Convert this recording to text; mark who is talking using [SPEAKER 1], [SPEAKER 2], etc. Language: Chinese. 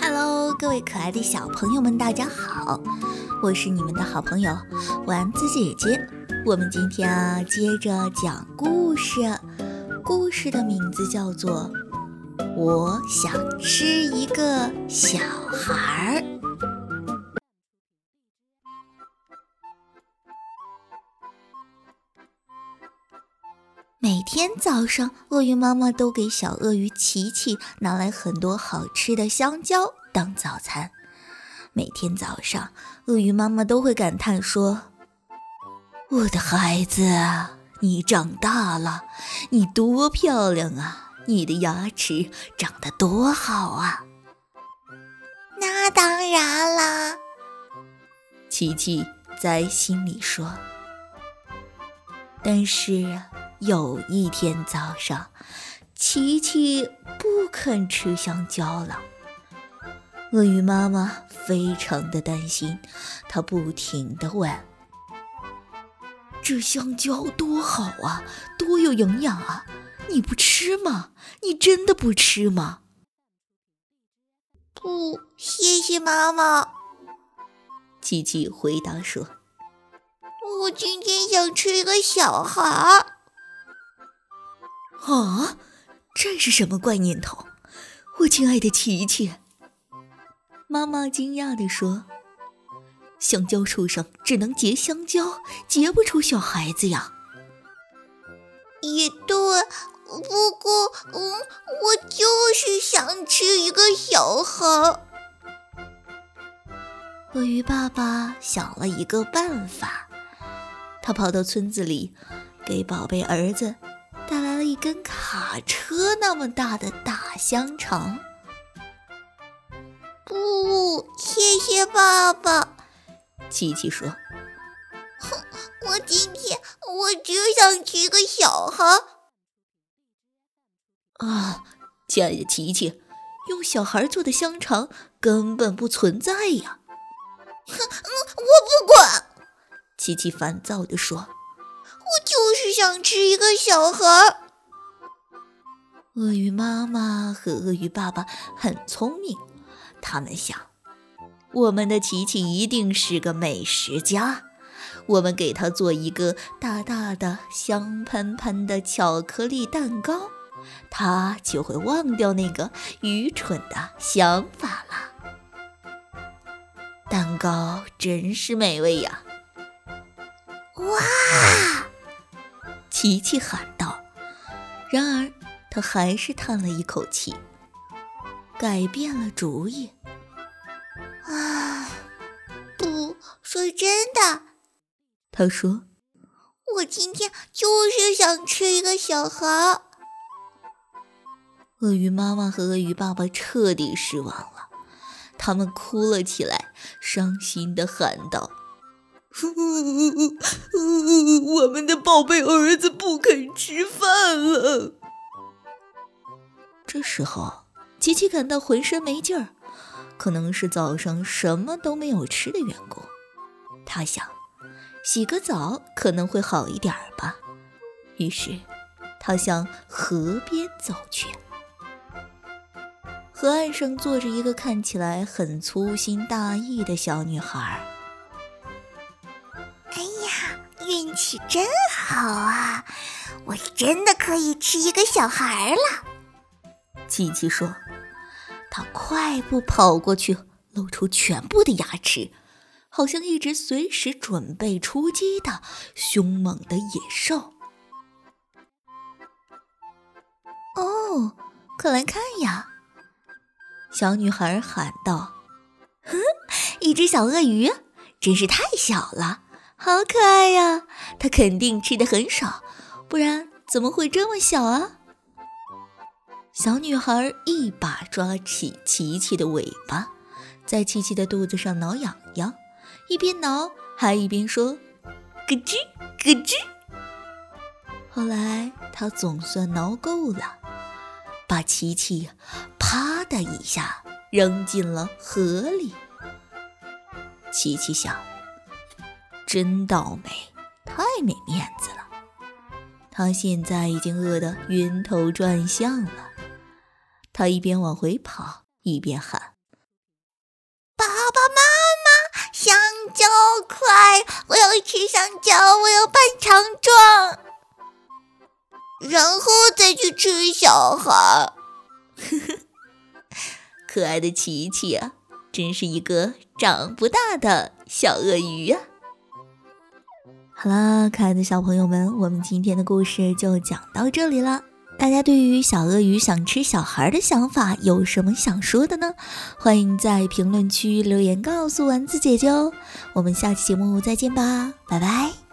[SPEAKER 1] Hello，各位可爱的小朋友们，大家好，我是你们的好朋友丸子姐姐。我们今天啊，接着讲故事，故事的名字叫做《我想吃一个小孩儿》。每天早上，鳄鱼妈妈都给小鳄鱼琪琪拿来很多好吃的香蕉当早餐。每天早上，鳄鱼妈妈都会感叹说：“我的孩子，你长大了，你多漂亮啊！你的牙齿长得多好啊！”
[SPEAKER 2] 那当然啦，
[SPEAKER 1] 琪琪在心里说。但是。有一天早上，琪琪不肯吃香蕉了。鳄鱼妈妈非常的担心，她不停的问：“这香蕉多好啊，多有营养啊！你不吃吗？你真的不吃吗？”“
[SPEAKER 2] 不，谢谢妈妈。”
[SPEAKER 1] 琪琪回答说：“
[SPEAKER 2] 我今天想吃一个小孩。”
[SPEAKER 1] 啊，这是什么怪念头？我亲爱的琪琪，妈妈惊讶地说：“香蕉树上只能结香蕉，结不出小孩子呀。”
[SPEAKER 2] 也对，不过，嗯，我就是想吃一个小孩。
[SPEAKER 1] 鳄鱼爸爸想了一个办法，他跑到村子里，给宝贝儿子。根卡车那么大的大香肠。
[SPEAKER 2] 不，谢谢爸爸。
[SPEAKER 1] 琪琪说：“
[SPEAKER 2] 哼，我今天我只想吃个小孩。”
[SPEAKER 1] 啊，亲爱的琪琪，用小孩做的香肠根本不存在呀！
[SPEAKER 2] 哼，我不管。
[SPEAKER 1] 琪琪烦躁地说。
[SPEAKER 2] 我就是想吃一个小孩。
[SPEAKER 1] 鳄鱼妈妈和鳄鱼爸爸很聪明，他们想，我们的琪琪一定是个美食家，我们给他做一个大大的、香喷喷的巧克力蛋糕，他就会忘掉那个愚蠢的想法了。蛋糕真是美味呀！
[SPEAKER 2] 哇！
[SPEAKER 1] 琪琪喊道。然而，他还是叹了一口气，改变了主意。
[SPEAKER 2] 啊，不说真的，
[SPEAKER 1] 他说：“
[SPEAKER 2] 我今天就是想吃一个小孩。”
[SPEAKER 1] 鳄鱼妈妈和鳄鱼爸爸彻底失望了，他们哭了起来，伤心的喊道。我们的宝贝儿子不肯吃饭了。这时候，琪琪感到浑身没劲儿，可能是早上什么都没有吃的缘故。他想，洗个澡可能会好一点吧。于是，他向河边走去。河岸上坐着一个看起来很粗心大意的小女孩。
[SPEAKER 2] 哎呀运气真好啊！我真的可以吃一个小孩了。
[SPEAKER 1] 琪琪说：“他快步跑过去，露出全部的牙齿，好像一只随时准备出击的凶猛的野兽。”哦，快来看呀！小女孩喊道：“哼，一只小鳄鱼，真是太小了。”好可爱呀！它肯定吃的很少，不然怎么会这么小啊？小女孩一把抓起琪琪的尾巴，在琪琪的肚子上挠痒痒，一边挠还一边说：“咯吱咯吱。”后来她总算挠够了，把琪琪啪的一下扔进了河里。琪琪想。真倒霉，太没面子了。他现在已经饿得晕头转向了。他一边往回跑，一边喊：“
[SPEAKER 2] 爸爸妈妈，香蕉快！我要吃香蕉，我要扮强壮，然后再去吃小孩。”
[SPEAKER 1] 可爱的琪琪啊，真是一个长不大的小鳄鱼呀！好啦，可爱的小朋友们，我们今天的故事就讲到这里了。大家对于小鳄鱼想吃小孩的想法有什么想说的呢？欢迎在评论区留言告诉丸子姐姐哦。我们下期节目再见吧，拜拜。